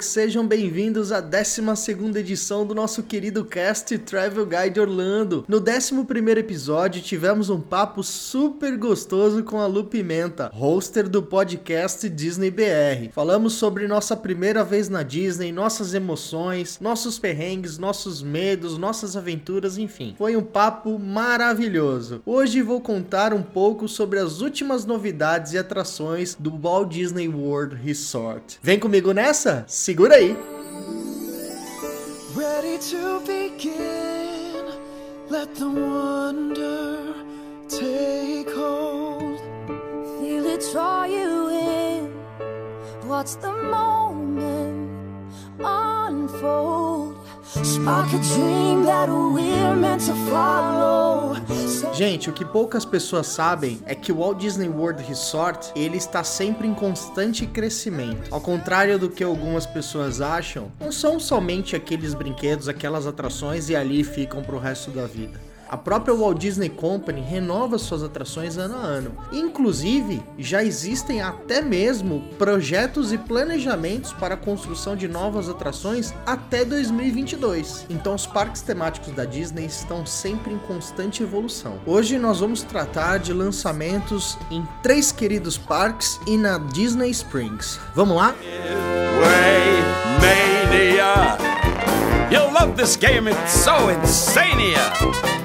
Folks! Sejam bem-vindos à 12 edição do nosso querido cast Travel Guide Orlando. No 11 episódio, tivemos um papo super gostoso com a Lu Pimenta, hoster do podcast Disney BR. Falamos sobre nossa primeira vez na Disney, nossas emoções, nossos perrengues, nossos medos, nossas aventuras, enfim. Foi um papo maravilhoso. Hoje vou contar um pouco sobre as últimas novidades e atrações do Walt Disney World Resort. Vem comigo nessa? Segura aí! Ready to begin, let the wonder take hold. Feel it draw you in, watch the moment unfold. Gente, o que poucas pessoas sabem é que o Walt Disney World Resort ele está sempre em constante crescimento. Ao contrário do que algumas pessoas acham, não são somente aqueles brinquedos, aquelas atrações e ali ficam para o resto da vida. A própria Walt Disney Company renova suas atrações ano a ano. Inclusive, já existem até mesmo projetos e planejamentos para a construção de novas atrações até 2022. Então, os parques temáticos da Disney estão sempre em constante evolução. Hoje nós vamos tratar de lançamentos em três queridos parques e na Disney Springs. Vamos lá? Way, mania. You'll love this game, it's so insania.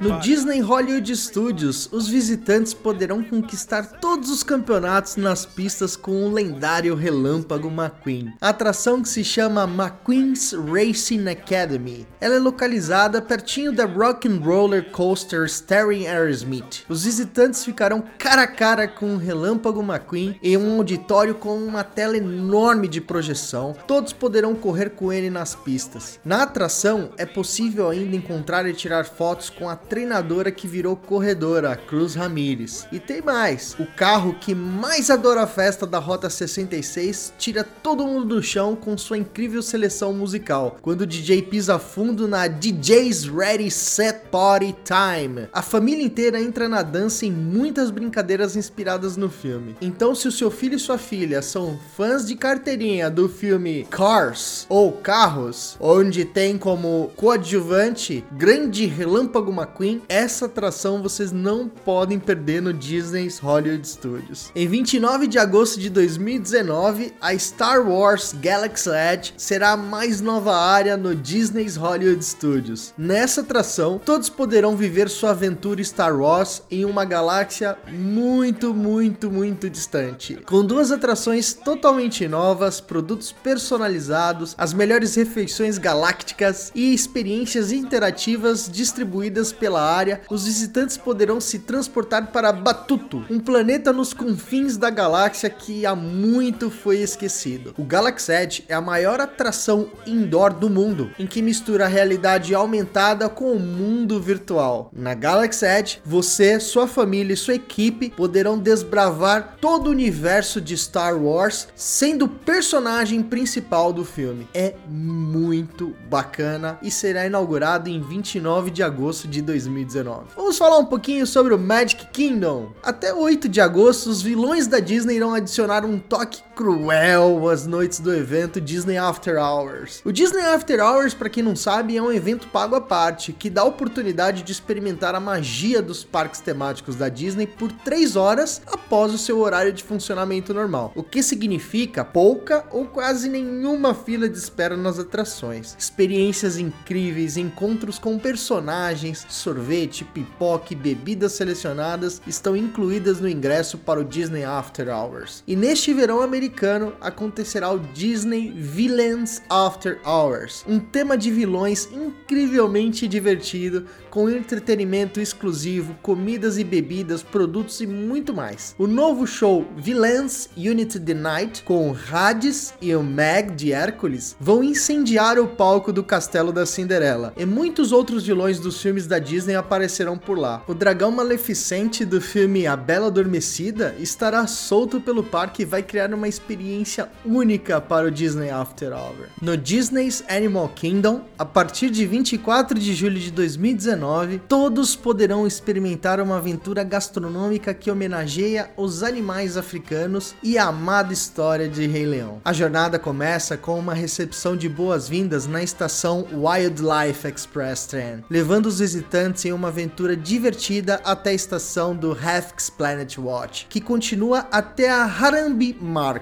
No Disney Hollywood Studios, os visitantes poderão conquistar todos os campeonatos nas pistas com o lendário Relâmpago McQueen. A atração que se chama McQueen's Racing Academy. Ela é localizada pertinho da Rock and Roller Coaster Starring Aerosmith. Os visitantes ficarão cara a cara com o Relâmpago McQueen em um auditório com uma tela enorme de projeção. Todos poderão correr com ele nas pistas. Na atração, é possível ainda encontrar e tirar fotos com a treinadora que virou corredora, Cruz Ramírez. E tem mais: o carro que mais adora a festa da Rota 66 tira todo mundo do chão com sua incrível seleção musical, quando o DJ pisa fundo na DJ's Ready Set Party Time. A família inteira entra na dança em muitas brincadeiras inspiradas no filme. Então, se o seu filho e sua filha são fãs de carteirinha do filme Cars ou Carros, onde tem como coadjuvante grande relâmpago McQueen, essa atração vocês não podem perder no Disney's Hollywood Studios. Em 29 de agosto de 2019, a Star Wars Galaxy Edge será a mais nova área no Disney's Hollywood Studios. Nessa atração, todos poderão viver sua aventura Star Wars em uma galáxia muito, muito, muito distante. Com duas atrações totalmente novas, produtos personalizados, as melhores refeições galácticas e experiências interativas distribuídas pela área, os visitantes poderão se transportar para Batuto, um planeta nos confins da galáxia que há muito foi esquecido. O Galaxy Edge é a maior atração indoor do mundo, em que mistura a realidade aumentada com o mundo virtual. Na Galaxy Edge, você, sua família e sua equipe poderão desbravar todo o universo de Star Wars, sendo o personagem principal do filme. É muito bacana e será inaugurado em 29 de agosto de 2019. Vamos falar um pouquinho sobre o Magic Kingdom. Até 8 de agosto, os vilões da Disney irão adicionar um toque cruel às noites do evento Disney After Hours. O Disney After Hours, para quem não sabe, é um evento pago à parte que dá a oportunidade de experimentar a magia dos parques temáticos da Disney por 3 horas após o seu horário de funcionamento normal, o que significa pouca ou quase nenhuma fila de espera nas atrações. Experiências incríveis, encontros com personagens, sorvete, pipoca e bebidas selecionadas estão incluídas no ingresso para o Disney After Hours. E neste verão americano americano acontecerá o Disney Villains After Hours, um tema de vilões incrivelmente divertido, com entretenimento exclusivo, comidas e bebidas, produtos e muito mais. O novo show Villains Unity the Night, com Hades e o Meg de Hércules, vão incendiar o palco do Castelo da Cinderela, e muitos outros vilões dos filmes da Disney aparecerão por lá. O dragão maleficente do filme A Bela Adormecida estará solto pelo parque e vai criar uma experiência única para o Disney After Hour. No Disney's Animal Kingdom, a partir de 24 de julho de 2019, todos poderão experimentar uma aventura gastronômica que homenageia os animais africanos e a amada história de Rei Leão. A jornada começa com uma recepção de boas-vindas na estação Wildlife Express Train, levando os visitantes em uma aventura divertida até a estação do Hafks Planet Watch, que continua até a Harambe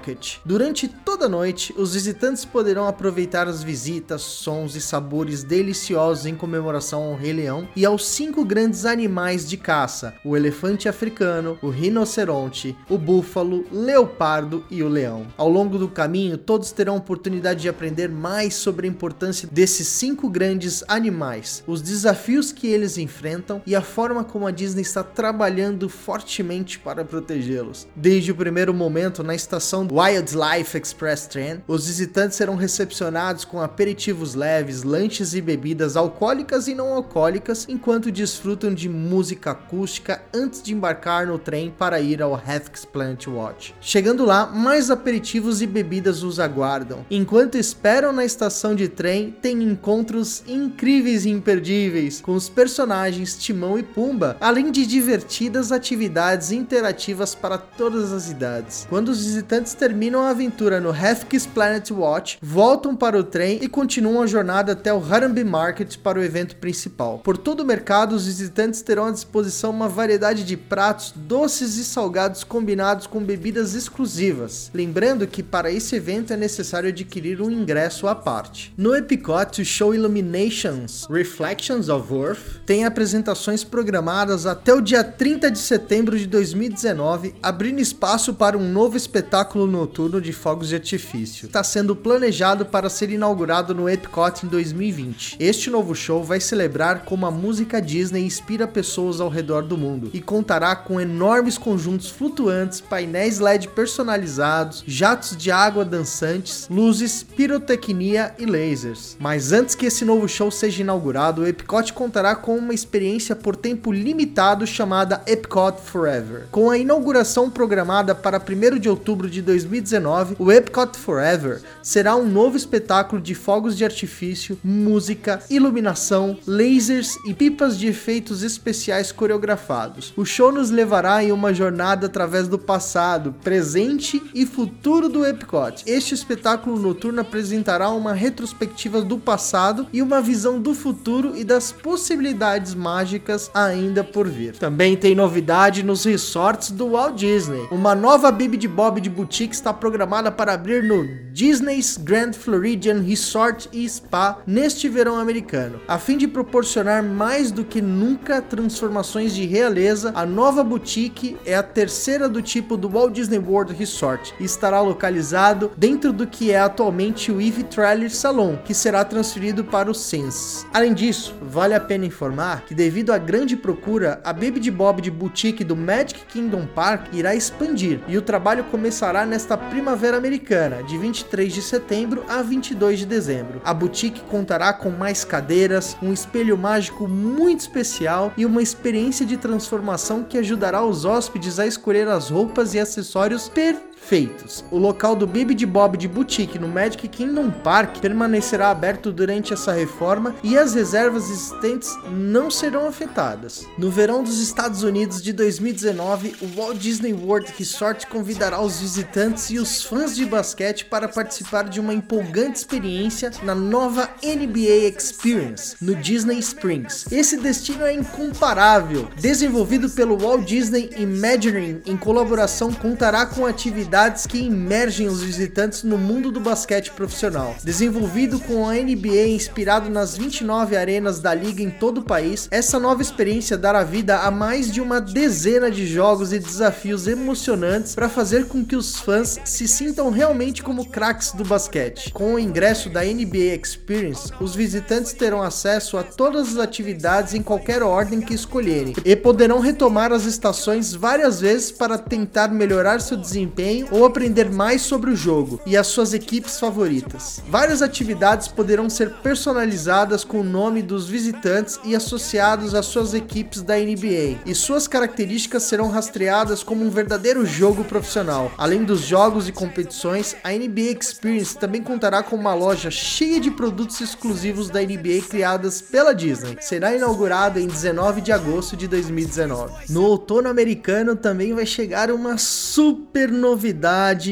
Market. Durante toda a noite, os visitantes poderão aproveitar as visitas, sons e sabores deliciosos em comemoração ao Rei Leão e aos cinco grandes animais de caça: o elefante africano, o rinoceronte, o búfalo, leopardo e o leão. Ao longo do caminho, todos terão a oportunidade de aprender mais sobre a importância desses cinco grandes animais, os desafios que eles enfrentam e a forma como a Disney está trabalhando fortemente para protegê-los. Desde o primeiro momento na estação Wildlife Express Train, os visitantes serão recepcionados com aperitivos leves, lanches e bebidas alcoólicas e não alcoólicas enquanto desfrutam de música acústica antes de embarcar no trem para ir ao Hath's Plant Watch. Chegando lá, mais aperitivos e bebidas os aguardam. Enquanto esperam na estação de trem, tem encontros incríveis e imperdíveis com os personagens Timão e Pumba, além de divertidas atividades interativas para todas as idades. Quando os visitantes terminam a aventura no Hath's Planet Watch, voltam para o trem e continuam a jornada até o Harambe Market para o evento principal. Por todo o mercado, os visitantes terão à disposição uma variedade de pratos doces e salgados combinados com bebidas exclusivas. Lembrando que para esse evento é necessário adquirir um ingresso à parte. No Epcot, o show Illuminations Reflections of Earth tem apresentações programadas até o dia 30 de setembro de 2019, abrindo espaço para um novo espetáculo noturno de fogos de artifício. Está sendo planejado para ser inaugurado no Epcot em 2020. Este novo show vai celebrar como a música Disney inspira pessoas ao redor do mundo e contará com enormes conjuntos flutuantes, painéis LED personalizados, jatos de água dançantes, luzes, pirotecnia e lasers. Mas antes que esse novo show seja inaugurado, o Epcot contará com uma experiência por tempo limitado chamada Epcot Forever. Com a inauguração programada para 1 de outubro de 2019, o Epcot Forever será um novo espetáculo de fogos de artifício, música, iluminação, lasers e pipas de efeitos especiais coreografados. O show nos levará em uma jornada através do passado, presente e futuro do Epcot. Este espetáculo noturno apresentará uma retrospectiva do passado e uma visão do futuro e das possibilidades mágicas ainda por vir. Também tem novidade nos resorts do Walt Disney. Uma nova Bibi de Bob de boutique está programada para abrir no Disney's Grand Floridian Resort e Spa neste verão americano, a fim de proporcionar mais mais do que nunca transformações de realeza, a nova boutique é a terceira do tipo do Walt Disney World Resort e estará localizado dentro do que é atualmente o Eve Trailer Salon, que será transferido para o Sense. Além disso, vale a pena informar que devido à grande procura, a Baby de Bob de boutique do Magic Kingdom Park irá expandir e o trabalho começará nesta primavera americana, de 23 de setembro a 22 de dezembro. A boutique contará com mais cadeiras, um espelho mágico muito especial e uma experiência de transformação que ajudará os hóspedes a escolher as roupas e acessórios perfeitos feitos. O local do Bibi de Bob de Boutique no Magic Kingdom Park permanecerá aberto durante essa reforma e as reservas existentes não serão afetadas. No verão dos Estados Unidos de 2019, o Walt Disney World Resort convidará os visitantes e os fãs de basquete para participar de uma empolgante experiência na nova NBA Experience no Disney Springs. Esse destino é incomparável. Desenvolvido pelo Walt Disney Imagineering em colaboração contará com atividades que imergem os visitantes no mundo do basquete profissional. Desenvolvido com a NBA inspirado nas 29 arenas da liga em todo o país, essa nova experiência dará vida a mais de uma dezena de jogos e desafios emocionantes para fazer com que os fãs se sintam realmente como craques do basquete. Com o ingresso da NBA Experience, os visitantes terão acesso a todas as atividades em qualquer ordem que escolherem e poderão retomar as estações várias vezes para tentar melhorar seu desempenho ou aprender mais sobre o jogo e as suas equipes favoritas. Várias atividades poderão ser personalizadas com o nome dos visitantes e associados às suas equipes da NBA, e suas características serão rastreadas como um verdadeiro jogo profissional. Além dos jogos e competições, a NBA Experience também contará com uma loja cheia de produtos exclusivos da NBA criadas pela Disney. Será inaugurada em 19 de agosto de 2019. No outono americano também vai chegar uma super novidade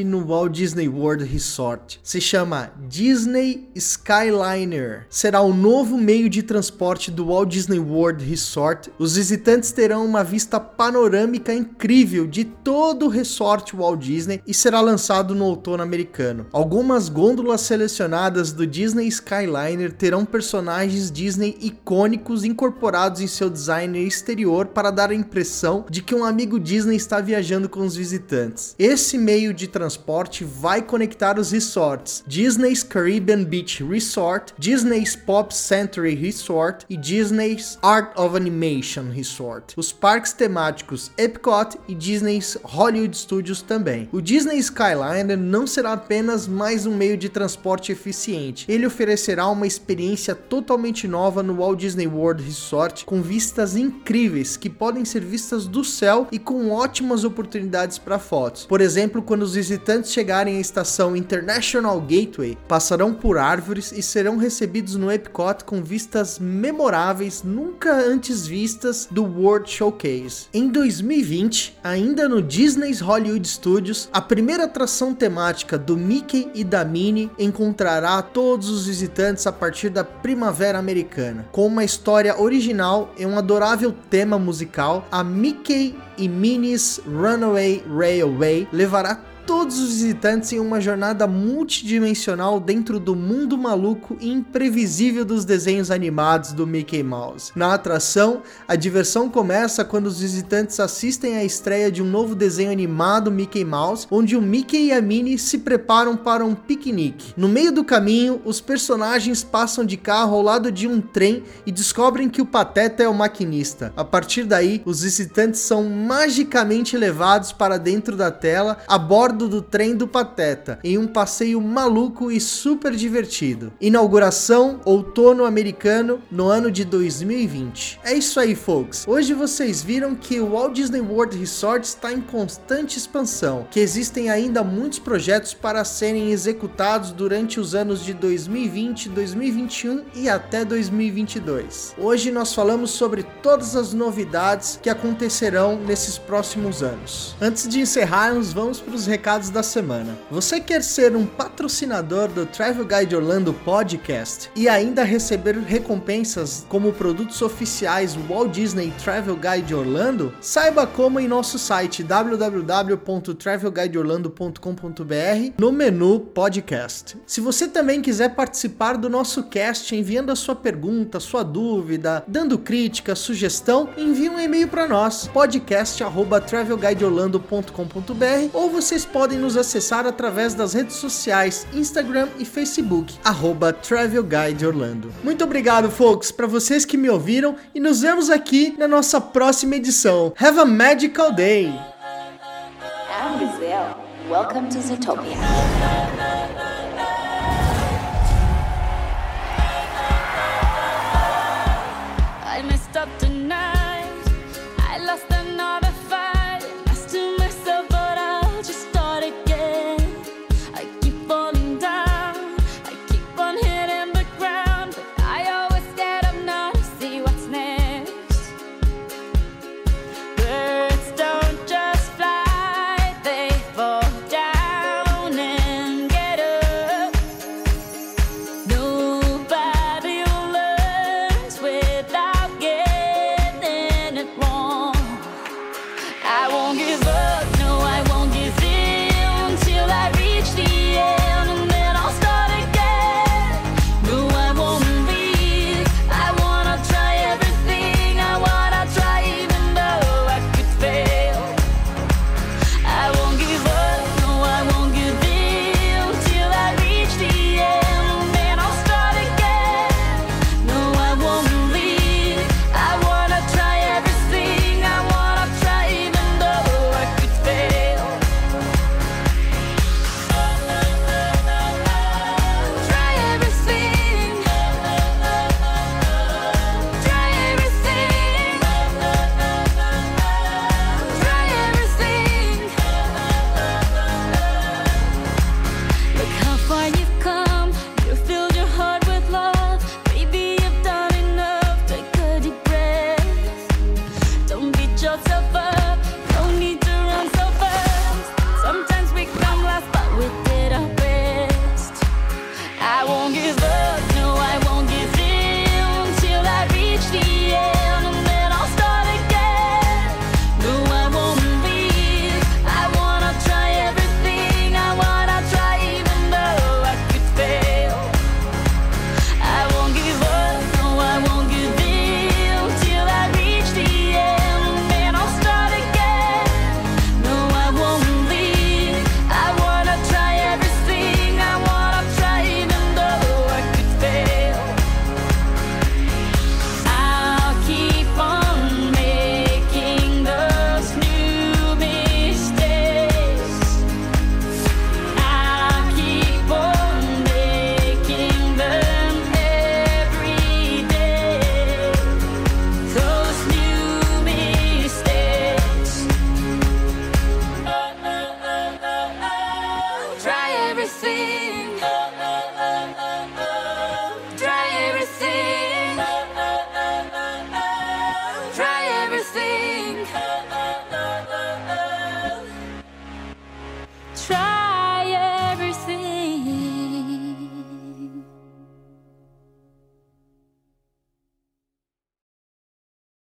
no Walt Disney World Resort. Se chama Disney Skyliner. Será o novo meio de transporte do Walt Disney World Resort. Os visitantes terão uma vista panorâmica incrível de todo o resort Walt Disney e será lançado no outono americano. Algumas gôndolas selecionadas do Disney Skyliner terão personagens Disney icônicos incorporados em seu design exterior para dar a impressão de que um amigo Disney está viajando com os visitantes. Esse meio de transporte vai conectar os resorts Disney's Caribbean Beach Resort, Disney's Pop Century Resort e Disney's Art of Animation Resort. Os parques temáticos Epcot e Disney's Hollywood Studios também. O Disney Skyliner não será apenas mais um meio de transporte eficiente. Ele oferecerá uma experiência totalmente nova no Walt Disney World Resort com vistas incríveis que podem ser vistas do céu e com ótimas oportunidades para fotos. Por exemplo, quando os visitantes chegarem à estação International Gateway, passarão por árvores e serão recebidos no Epcot com vistas memoráveis nunca antes vistas do World Showcase. Em 2020, ainda no Disney's Hollywood Studios, a primeira atração temática do Mickey e da Minnie encontrará todos os visitantes a partir da primavera americana. Com uma história original e um adorável tema musical, a Mickey e Minnie's Runaway Railway levará todos os visitantes em uma jornada multidimensional dentro do mundo maluco e imprevisível dos desenhos animados do Mickey Mouse. Na atração, a diversão começa quando os visitantes assistem à estreia de um novo desenho animado Mickey Mouse, onde o Mickey e a Minnie se preparam para um piquenique. No meio do caminho, os personagens passam de carro ao lado de um trem e descobrem que o Pateta é o maquinista. A partir daí, os visitantes são magicamente levados para dentro da tela a bordo do trem do Pateta, em um passeio maluco e super divertido. Inauguração outono americano no ano de 2020. É isso aí, folks. Hoje vocês viram que o Walt Disney World Resort está em constante expansão, que existem ainda muitos projetos para serem executados durante os anos de 2020, 2021 e até 2022. Hoje nós falamos sobre todas as novidades que acontecerão nesses próximos anos. Antes de encerrarmos, vamos para os da semana. Você quer ser um patrocinador do Travel Guide Orlando Podcast e ainda receber recompensas como produtos oficiais Walt Disney Travel Guide Orlando? Saiba como em nosso site www.travelguideorlando.com.br no menu podcast. Se você também quiser participar do nosso cast enviando a sua pergunta, sua dúvida, dando crítica, sugestão, envie um e-mail para nós podcast@travelguideorlando.com.br ou vocês podem nos acessar através das redes sociais Instagram e Facebook Travel Guide Orlando. Muito obrigado, folks, para vocês que me ouviram e nos vemos aqui na nossa próxima edição. Have a magical day! I'm. Welcome to Zootopia. I messed up tonight.